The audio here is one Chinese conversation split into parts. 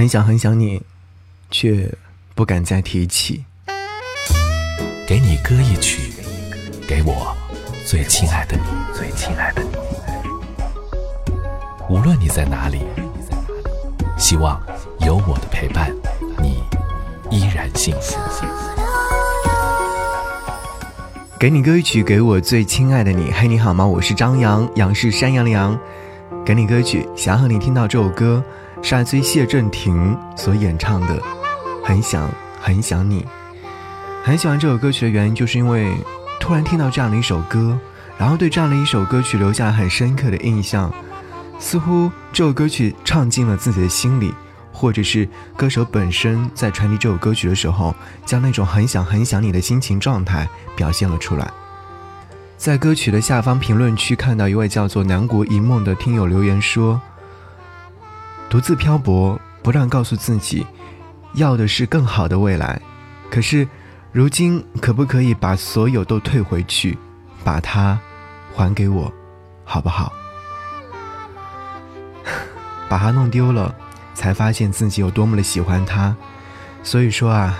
很想很想你，却不敢再提起。给你歌一曲，给我最亲爱的你，最亲爱的你。无论你在哪里，希望有我的陪伴，你依然幸福。给你歌曲，给我最亲爱的你。嘿，你好吗？我是张扬，杨是山羊的羊。给你歌曲，想和你听到这首歌，是来自于谢震廷所演唱的《很想很想你》。很喜欢这首歌曲的原因，就是因为突然听到这样的一首歌，然后对这样的一首歌曲留下很深刻的印象。似乎这首歌曲唱进了自己的心里，或者是歌手本身在传递这首歌曲的时候，将那种很想很想你的心情状态表现了出来。在歌曲的下方评论区看到一位叫做南国一梦的听友留言说：“独自漂泊，不断告诉自己，要的是更好的未来。可是，如今可不可以把所有都退回去，把它还给我，好不好？把它弄丢了，才发现自己有多么的喜欢它。所以说啊，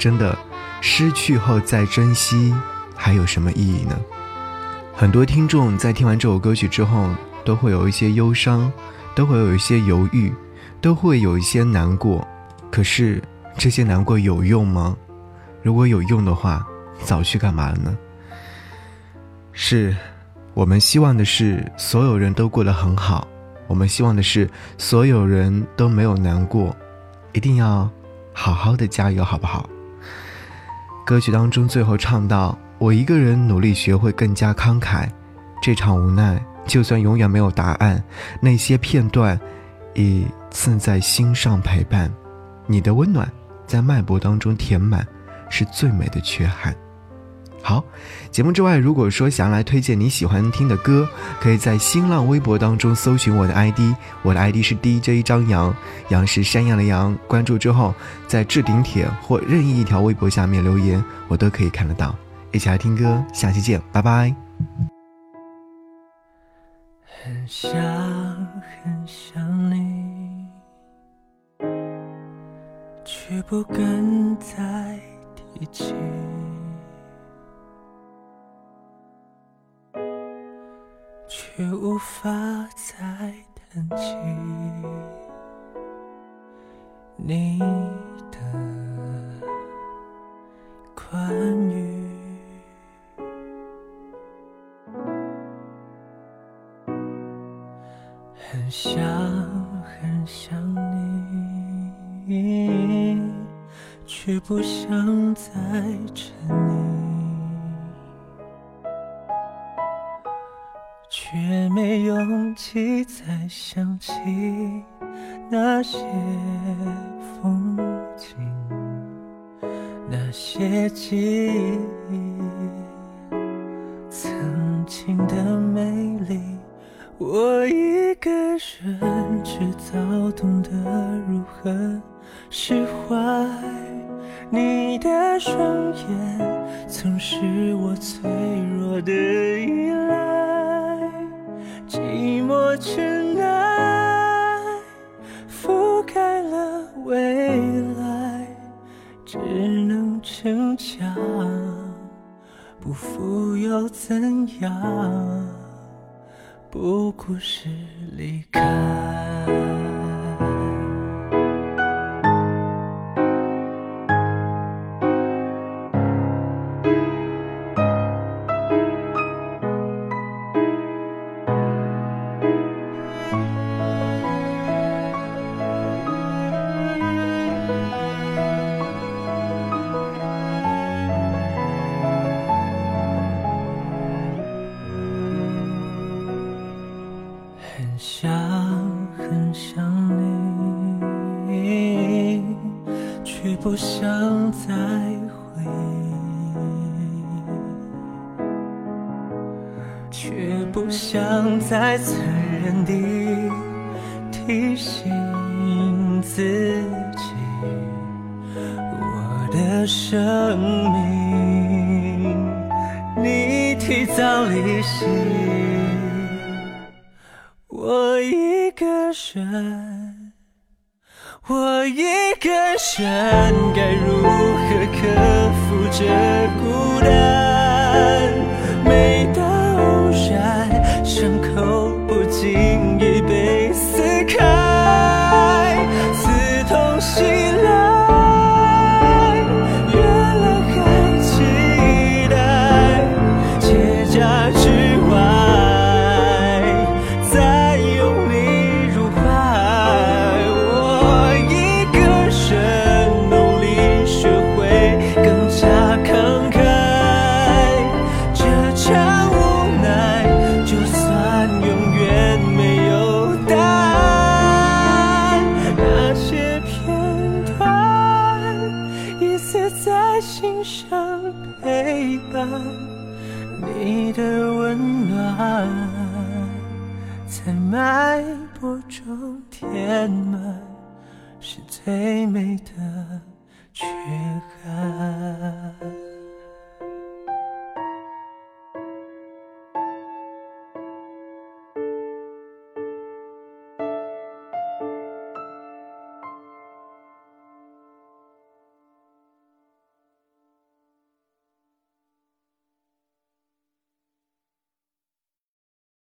真的，失去后再珍惜，还有什么意义呢？”很多听众在听完这首歌曲之后，都会有一些忧伤，都会有一些犹豫，都会有一些难过。可是这些难过有用吗？如果有用的话，早去干嘛了呢？是，我们希望的是所有人都过得很好，我们希望的是所有人都没有难过，一定要好好的加油，好不好？歌曲当中最后唱到。我一个人努力学会更加慷慨，这场无奈，就算永远没有答案，那些片段，已刺在心上陪伴。你的温暖，在脉搏当中填满，是最美的缺憾。好，节目之外，如果说想来推荐你喜欢听的歌，可以在新浪微博当中搜寻我的 ID，我的 ID 是 DJ 张扬，杨是山羊的羊。关注之后，在置顶帖或任意一条微博下面留言，我都可以看得到。一起来听歌，下期见，拜拜。很想很想你，却不敢再提起，却无法再谈起你的关于。很想很想你，却不想再沉溺，却没勇气再想起那些风景，那些记忆，我一个人，只早懂得如何释怀。你的双眼，曾是我脆弱的依赖。寂寞尘埃覆盖了未来，只能逞强，不负又怎样？不过是离开。想很想你，却不想再回忆，却不想再残忍地提醒自己，我的生命你提早离席，我一个人，我。一个人该如何克服这孤单？心上陪伴，你的温暖在脉搏中填满，是最美的缺憾。